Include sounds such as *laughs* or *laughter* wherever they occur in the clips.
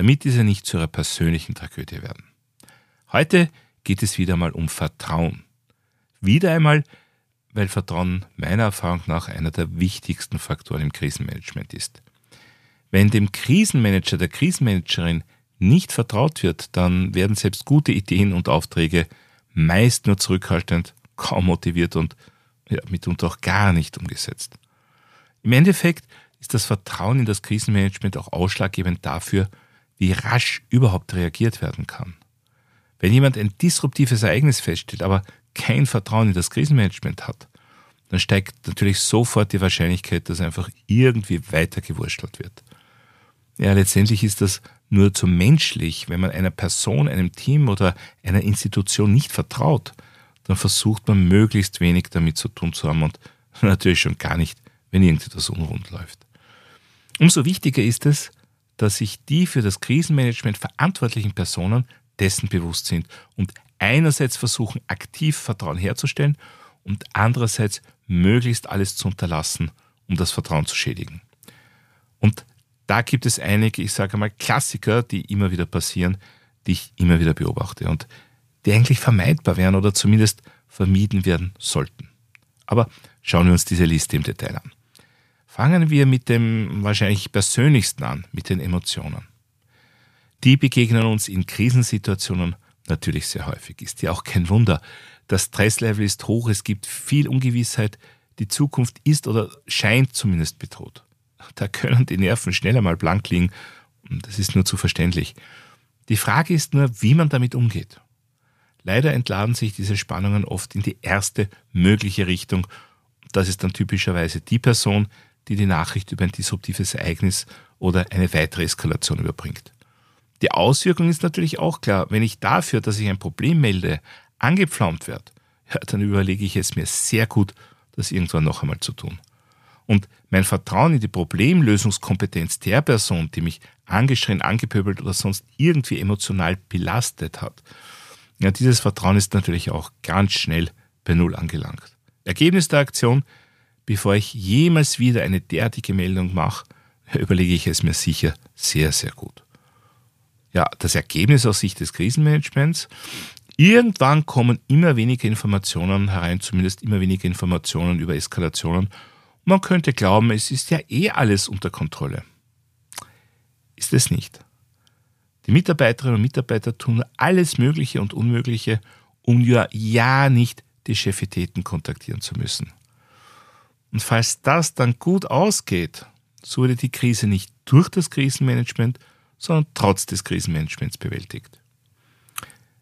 damit diese nicht zu ihrer persönlichen Tragödie werden. Heute geht es wieder einmal um Vertrauen. Wieder einmal, weil Vertrauen meiner Erfahrung nach einer der wichtigsten Faktoren im Krisenmanagement ist. Wenn dem Krisenmanager, der Krisenmanagerin nicht vertraut wird, dann werden selbst gute Ideen und Aufträge meist nur zurückhaltend, kaum motiviert und ja, mitunter auch gar nicht umgesetzt. Im Endeffekt ist das Vertrauen in das Krisenmanagement auch ausschlaggebend dafür, wie rasch überhaupt reagiert werden kann. Wenn jemand ein disruptives Ereignis feststellt, aber kein Vertrauen in das Krisenmanagement hat, dann steigt natürlich sofort die Wahrscheinlichkeit, dass einfach irgendwie weitergewurschtelt wird. Ja, letztendlich ist das nur zu menschlich, wenn man einer Person, einem Team oder einer Institution nicht vertraut, dann versucht man möglichst wenig damit zu tun zu haben und *laughs* natürlich schon gar nicht, wenn irgendetwas unrund läuft. Umso wichtiger ist es, dass sich die für das Krisenmanagement verantwortlichen Personen dessen bewusst sind und einerseits versuchen, aktiv Vertrauen herzustellen und andererseits möglichst alles zu unterlassen, um das Vertrauen zu schädigen. Und da gibt es einige, ich sage mal, Klassiker, die immer wieder passieren, die ich immer wieder beobachte und die eigentlich vermeidbar wären oder zumindest vermieden werden sollten. Aber schauen wir uns diese Liste im Detail an. Fangen wir mit dem wahrscheinlich persönlichsten an, mit den Emotionen. Die begegnen uns in Krisensituationen natürlich sehr häufig. Ist ja auch kein Wunder. Das Stresslevel ist hoch, es gibt viel Ungewissheit, die Zukunft ist oder scheint zumindest bedroht. Da können die Nerven schneller mal blank liegen. Das ist nur zu verständlich. Die Frage ist nur, wie man damit umgeht. Leider entladen sich diese Spannungen oft in die erste mögliche Richtung. Das ist dann typischerweise die Person, die die Nachricht über ein disruptives Ereignis oder eine weitere Eskalation überbringt. Die Auswirkung ist natürlich auch klar. Wenn ich dafür, dass ich ein Problem melde, angepflaumt werde, ja, dann überlege ich es mir sehr gut, das irgendwann noch einmal zu tun. Und mein Vertrauen in die Problemlösungskompetenz der Person, die mich angeschrien, angepöbelt oder sonst irgendwie emotional belastet hat, ja, dieses Vertrauen ist natürlich auch ganz schnell bei Null angelangt. Ergebnis der Aktion, bevor ich jemals wieder eine derartige Meldung mache, *laughs* überlege ich es mir sicher sehr, sehr gut. Ja, das Ergebnis aus Sicht des Krisenmanagements. Irgendwann kommen immer weniger Informationen herein, zumindest immer weniger Informationen über Eskalationen. man könnte glauben, es ist ja eh alles unter Kontrolle. Ist es nicht. Die Mitarbeiterinnen und Mitarbeiter tun alles Mögliche und Unmögliche, um ja, ja nicht die Chefitäten kontaktieren zu müssen. Und falls das dann gut ausgeht, so wurde die Krise nicht durch das Krisenmanagement, sondern trotz des Krisenmanagements bewältigt.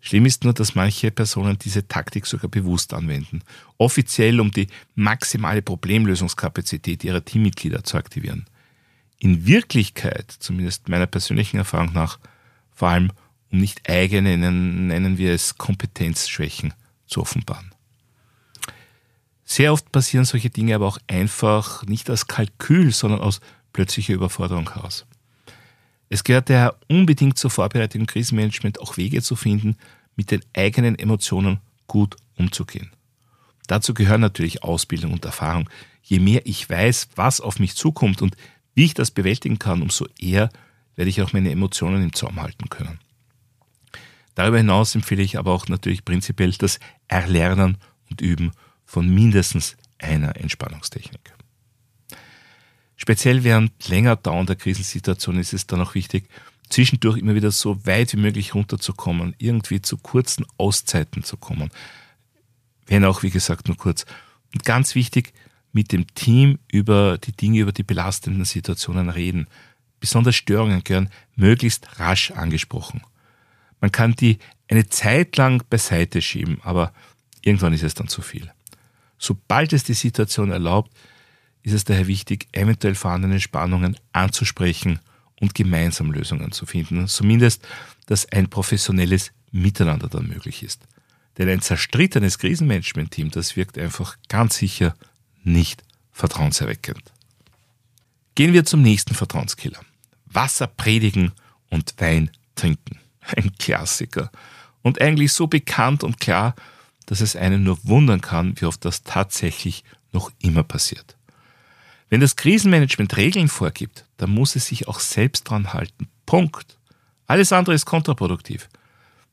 Schlimm ist nur, dass manche Personen diese Taktik sogar bewusst anwenden, offiziell um die maximale Problemlösungskapazität ihrer Teammitglieder zu aktivieren. In Wirklichkeit, zumindest meiner persönlichen Erfahrung nach, vor allem um nicht eigene, nennen wir es Kompetenzschwächen, zu offenbaren. Sehr oft passieren solche Dinge aber auch einfach nicht aus Kalkül, sondern aus plötzlicher Überforderung heraus. Es gehört daher unbedingt zur Vorbereitung im Krisenmanagement auch Wege zu finden, mit den eigenen Emotionen gut umzugehen. Dazu gehören natürlich Ausbildung und Erfahrung. Je mehr ich weiß, was auf mich zukommt und wie ich das bewältigen kann, umso eher werde ich auch meine Emotionen im Zaum halten können. Darüber hinaus empfehle ich aber auch natürlich prinzipiell das Erlernen und Üben von mindestens einer Entspannungstechnik. Speziell während länger dauernder Krisensituationen ist es dann auch wichtig, zwischendurch immer wieder so weit wie möglich runterzukommen, irgendwie zu kurzen Auszeiten zu kommen. Wenn auch, wie gesagt, nur kurz. Und ganz wichtig, mit dem Team über die Dinge, über die belastenden Situationen reden. Besonders Störungen gehören möglichst rasch angesprochen. Man kann die eine Zeit lang beiseite schieben, aber irgendwann ist es dann zu viel. Sobald es die Situation erlaubt, ist es daher wichtig, eventuell vorhandene Spannungen anzusprechen und gemeinsam Lösungen zu finden. Zumindest, dass ein professionelles Miteinander dann möglich ist. Denn ein zerstrittenes Krisenmanagement-Team, das wirkt einfach ganz sicher nicht vertrauenserweckend. Gehen wir zum nächsten Vertrauenskiller. Wasser predigen und Wein trinken. Ein Klassiker. Und eigentlich so bekannt und klar, dass es einen nur wundern kann, wie oft das tatsächlich noch immer passiert. Wenn das Krisenmanagement Regeln vorgibt, dann muss es sich auch selbst dran halten. Punkt. Alles andere ist kontraproduktiv.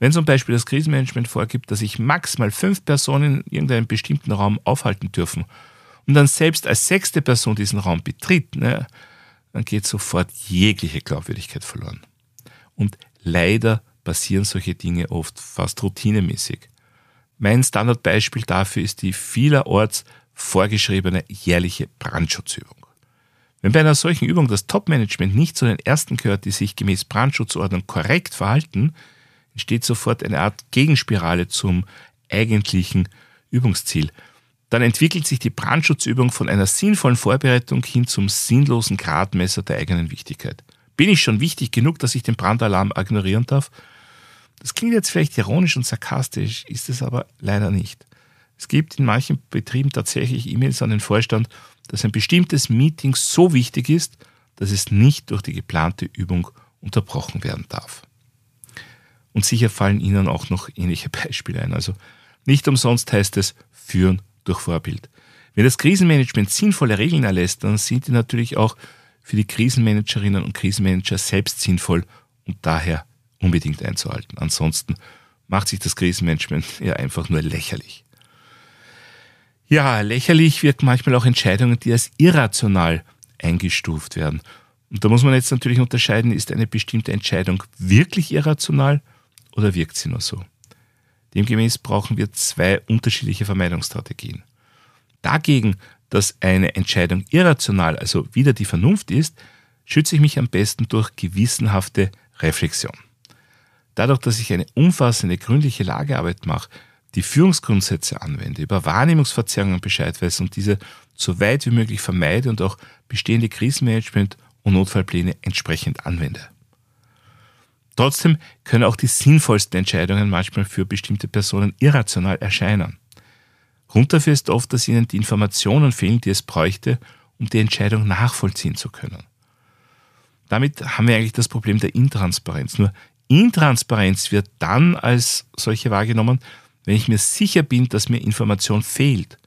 Wenn zum Beispiel das Krisenmanagement vorgibt, dass sich maximal fünf Personen in irgendeinem bestimmten Raum aufhalten dürfen und dann selbst als sechste Person diesen Raum betritt, ne, dann geht sofort jegliche Glaubwürdigkeit verloren. Und leider passieren solche Dinge oft fast routinemäßig. Mein Standardbeispiel dafür ist die vielerorts vorgeschriebene jährliche Brandschutzübung. Wenn bei einer solchen Übung das Top-Management nicht zu den ersten gehört, die sich gemäß Brandschutzordnung korrekt verhalten, entsteht sofort eine Art Gegenspirale zum eigentlichen Übungsziel. Dann entwickelt sich die Brandschutzübung von einer sinnvollen Vorbereitung hin zum sinnlosen Gradmesser der eigenen Wichtigkeit. Bin ich schon wichtig genug, dass ich den Brandalarm ignorieren darf? Das klingt jetzt vielleicht ironisch und sarkastisch, ist es aber leider nicht. Es gibt in manchen Betrieben tatsächlich E-Mails an den Vorstand, dass ein bestimmtes Meeting so wichtig ist, dass es nicht durch die geplante Übung unterbrochen werden darf. Und sicher fallen Ihnen auch noch ähnliche *laughs* Beispiele ein. Also nicht umsonst heißt es führen durch Vorbild. Wenn das Krisenmanagement sinnvolle Regeln erlässt, dann sind die natürlich auch für die Krisenmanagerinnen und Krisenmanager selbst sinnvoll und daher unbedingt einzuhalten. Ansonsten macht sich das Krisenmanagement *laughs* ja einfach nur lächerlich. Ja, lächerlich wirken manchmal auch Entscheidungen, die als irrational eingestuft werden. Und da muss man jetzt natürlich unterscheiden, ist eine bestimmte Entscheidung wirklich irrational oder wirkt sie nur so? Demgemäß brauchen wir zwei unterschiedliche Vermeidungsstrategien. Dagegen, dass eine Entscheidung irrational, also wieder die Vernunft ist, schütze ich mich am besten durch gewissenhafte Reflexion. Dadurch, dass ich eine umfassende, gründliche Lagearbeit mache, die Führungsgrundsätze anwende, über Wahrnehmungsverzerrungen Bescheid weiß und diese so weit wie möglich vermeide und auch bestehende Krisenmanagement und Notfallpläne entsprechend anwende. Trotzdem können auch die sinnvollsten Entscheidungen manchmal für bestimmte Personen irrational erscheinen. Grund dafür ist oft, dass ihnen die Informationen fehlen, die es bräuchte, um die Entscheidung nachvollziehen zu können. Damit haben wir eigentlich das Problem der Intransparenz. Nur Intransparenz wird dann als solche wahrgenommen, wenn ich mir sicher bin, dass mir Information fehlt.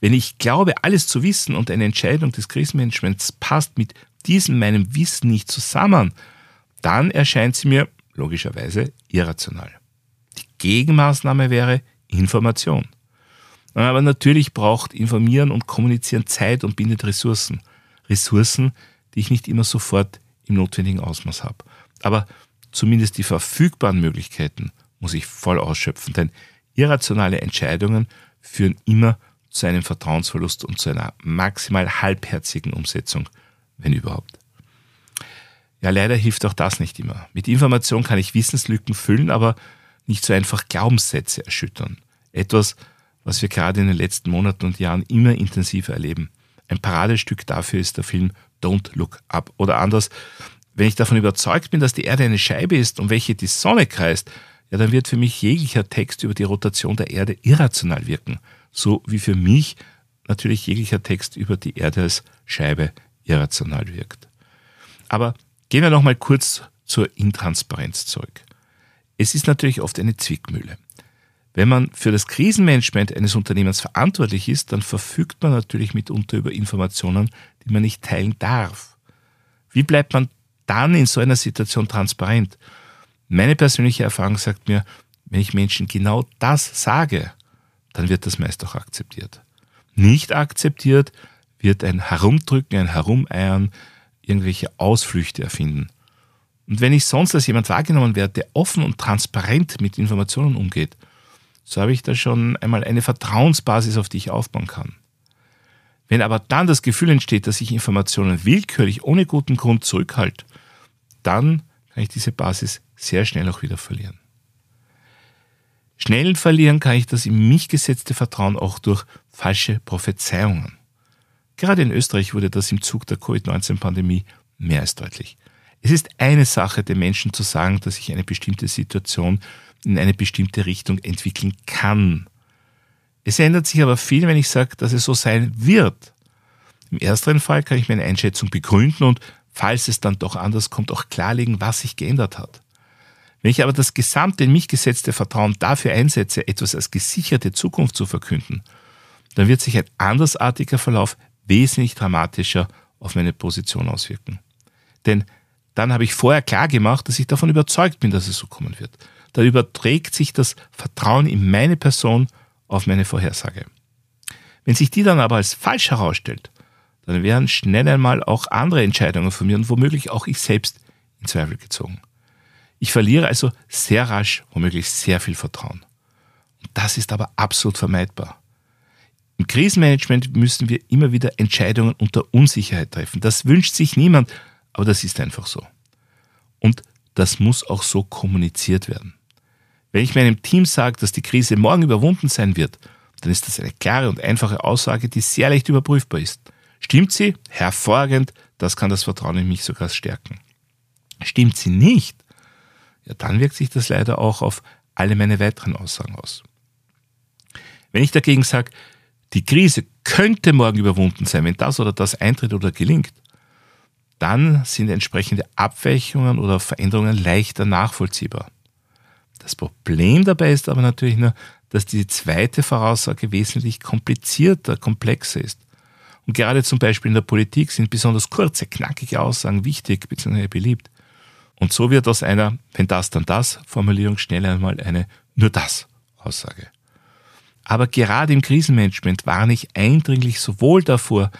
Wenn ich glaube, alles zu wissen und eine Entscheidung des Krisenmanagements passt mit diesem meinem Wissen nicht zusammen, dann erscheint sie mir logischerweise irrational. Die Gegenmaßnahme wäre Information. Aber natürlich braucht Informieren und Kommunizieren Zeit und bindet Ressourcen. Ressourcen, die ich nicht immer sofort im notwendigen Ausmaß habe. Aber zumindest die verfügbaren Möglichkeiten muss ich voll ausschöpfen, denn irrationale Entscheidungen führen immer zu einem Vertrauensverlust und zu einer maximal halbherzigen Umsetzung, wenn überhaupt. Ja, leider hilft auch das nicht immer. Mit Information kann ich Wissenslücken füllen, aber nicht so einfach Glaubenssätze erschüttern. Etwas, was wir gerade in den letzten Monaten und Jahren immer intensiver erleben. Ein Paradestück dafür ist der Film Don't Look Up. Oder anders, wenn ich davon überzeugt bin, dass die Erde eine Scheibe ist, um welche die Sonne kreist, ja, dann wird für mich jeglicher Text über die Rotation der Erde irrational wirken. So wie für mich natürlich jeglicher Text über die Erde als Scheibe irrational wirkt. Aber Gehen wir nochmal kurz zur Intransparenz zurück. Es ist natürlich oft eine Zwickmühle. Wenn man für das Krisenmanagement eines Unternehmens verantwortlich ist, dann verfügt man natürlich mitunter über Informationen, die man nicht teilen darf. Wie bleibt man dann in so einer Situation transparent? Meine persönliche Erfahrung sagt mir, wenn ich Menschen genau das sage, dann wird das meist auch akzeptiert. Nicht akzeptiert wird ein Herumdrücken, ein Herumeiern, irgendwelche Ausflüchte erfinden. Und wenn ich sonst als jemand wahrgenommen werde, der offen und transparent mit Informationen umgeht, so habe ich da schon einmal eine Vertrauensbasis, auf die ich aufbauen kann. Wenn aber dann das Gefühl entsteht, dass ich Informationen willkürlich ohne guten Grund zurückhalte, dann kann ich diese Basis sehr schnell auch wieder verlieren. Schnell verlieren kann ich das in mich gesetzte Vertrauen auch durch falsche Prophezeiungen. Gerade in Österreich wurde das im Zug der Covid-19-Pandemie mehr als deutlich. Es ist eine Sache, den Menschen zu sagen, dass sich eine bestimmte Situation in eine bestimmte Richtung entwickeln kann. Es ändert sich aber viel, wenn ich sage, dass es so sein wird. Im ersteren Fall kann ich meine Einschätzung begründen und falls es dann doch anders kommt, auch klarlegen, was sich geändert hat. Wenn ich aber das gesamte in mich gesetzte Vertrauen dafür einsetze, etwas als gesicherte Zukunft zu verkünden, dann wird sich ein andersartiger Verlauf wesentlich dramatischer auf meine Position auswirken. Denn dann habe ich vorher klar gemacht, dass ich davon überzeugt bin, dass es so kommen wird. Da überträgt sich das Vertrauen in meine Person auf meine Vorhersage. Wenn sich die dann aber als falsch herausstellt, dann werden schnell einmal auch andere Entscheidungen von mir und womöglich auch ich selbst in Zweifel gezogen. Ich verliere also sehr rasch womöglich sehr viel Vertrauen. Und das ist aber absolut vermeidbar. Im Krisenmanagement müssen wir immer wieder Entscheidungen unter Unsicherheit treffen. Das wünscht sich niemand, aber das ist einfach so. Und das muss auch so kommuniziert werden. Wenn ich meinem Team sage, dass die Krise morgen überwunden sein wird, dann ist das eine klare und einfache Aussage, die sehr leicht überprüfbar ist. Stimmt sie? Hervorragend, das kann das Vertrauen in mich sogar stärken. Stimmt sie nicht? Ja, dann wirkt sich das leider auch auf alle meine weiteren Aussagen aus. Wenn ich dagegen sage, die Krise könnte morgen überwunden sein, wenn das oder das eintritt oder gelingt, dann sind entsprechende Abweichungen oder Veränderungen leichter nachvollziehbar. Das Problem dabei ist aber natürlich nur, dass die zweite Voraussage wesentlich komplizierter, komplexer ist. Und gerade zum Beispiel in der Politik sind besonders kurze, knackige Aussagen wichtig bzw. beliebt. Und so wird aus einer, wenn das, dann das Formulierung schnell einmal eine nur das Aussage. Aber gerade im Krisenmanagement warne ich eindringlich sowohl davor,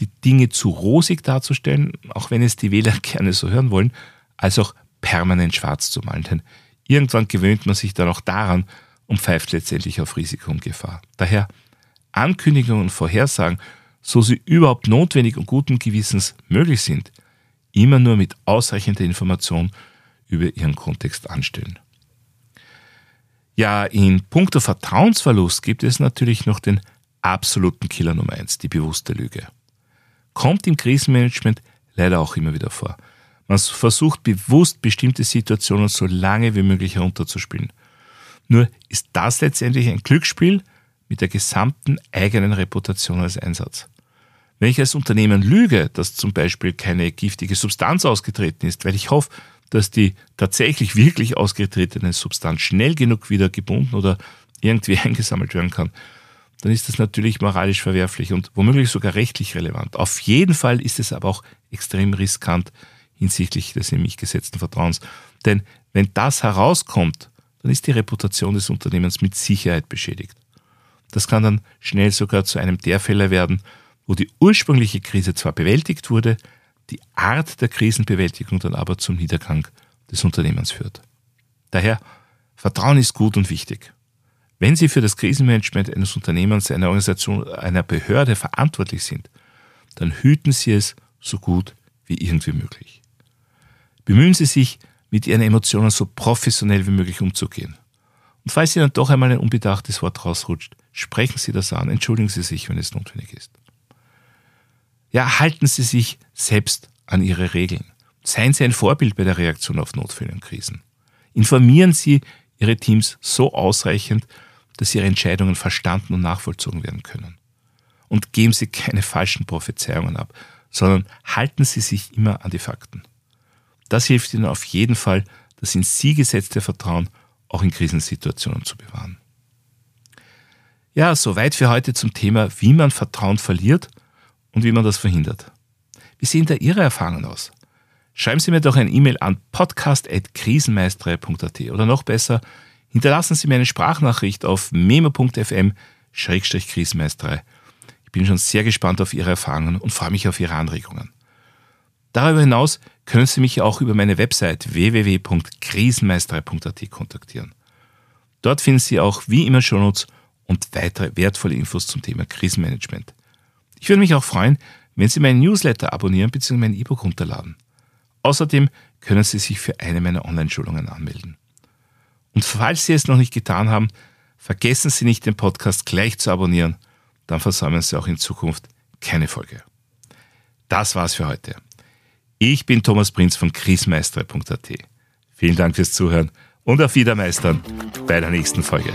die Dinge zu rosig darzustellen, auch wenn es die Wähler *laughs* gerne so hören wollen, als auch permanent schwarz zu malen. Denn irgendwann gewöhnt man sich dann auch daran und pfeift letztendlich auf Risiko und Gefahr. Daher Ankündigungen und Vorhersagen, so sie überhaupt notwendig und guten Gewissens möglich sind, immer nur mit ausreichender Information über ihren Kontext anstellen. Ja, in puncto Vertrauensverlust gibt es natürlich noch den absoluten Killer Nummer eins, die bewusste Lüge kommt im Krisenmanagement leider auch immer wieder vor. Man versucht bewusst bestimmte Situationen so lange wie möglich herunterzuspielen. Nur ist das letztendlich ein Glücksspiel mit der gesamten eigenen Reputation als Einsatz. Wenn ich als Unternehmen lüge, dass zum Beispiel keine giftige Substanz ausgetreten ist, weil ich hoffe, dass die tatsächlich wirklich ausgetretene Substanz schnell genug wieder gebunden oder irgendwie *laughs* eingesammelt werden kann, dann ist das natürlich moralisch verwerflich und womöglich sogar rechtlich relevant. Auf jeden Fall ist es aber auch extrem riskant hinsichtlich des in mich gesetzten Vertrauens. Denn wenn das herauskommt, dann ist die Reputation des Unternehmens mit Sicherheit beschädigt. Das kann dann schnell sogar zu einem der Fälle werden, wo die ursprüngliche Krise zwar bewältigt wurde, die Art der Krisenbewältigung dann aber zum Niedergang des Unternehmens führt. Daher, Vertrauen ist gut und wichtig. Wenn Sie für das Krisenmanagement eines Unternehmens, einer Organisation, einer Behörde verantwortlich sind, dann hüten Sie es so gut wie irgendwie möglich. Bemühen Sie sich, mit Ihren Emotionen so professionell wie möglich umzugehen. Und falls Ihnen doch einmal ein unbedachtes Wort rausrutscht, sprechen Sie das an, entschuldigen Sie sich, wenn es notwendig ist. Ja, halten Sie sich selbst an Ihre Regeln. Seien Sie ein Vorbild bei der Reaktion auf Notfälle und Krisen. Informieren Sie Ihre Teams so ausreichend, dass ihre Entscheidungen verstanden und nachvollzogen werden können. Und geben Sie keine falschen Prophezeiungen ab, sondern halten Sie sich immer an die Fakten. Das hilft Ihnen auf jeden Fall, das in Sie gesetzte Vertrauen auch in Krisensituationen zu bewahren. Ja, soweit für heute zum Thema, wie man Vertrauen verliert und wie man das verhindert. Wie sehen da Ihre Erfahrungen aus? Schreiben Sie mir doch ein E-Mail an podcast.krisenmeister.at oder noch besser, Hinterlassen Sie mir eine Sprachnachricht auf memo.fm-krisenmeisterei. Ich bin schon sehr gespannt auf Ihre Erfahrungen und freue mich auf Ihre Anregungen. Darüber hinaus können Sie mich auch über meine Website www.krisenmeisterei.at kontaktieren. Dort finden Sie auch wie immer Shownotes und weitere wertvolle Infos zum Thema Krisenmanagement. Ich würde mich auch freuen, wenn Sie meinen Newsletter abonnieren bzw. mein E-Book runterladen. Außerdem können Sie sich für eine meiner Online-Schulungen anmelden. Und falls Sie es noch nicht getan haben, vergessen Sie nicht, den Podcast gleich zu abonnieren, dann versäumen Sie auch in Zukunft keine Folge. Das war's für heute. Ich bin Thomas Prinz von krismeistere.at. Vielen Dank fürs Zuhören und auf Wiedermeistern bei der nächsten Folge.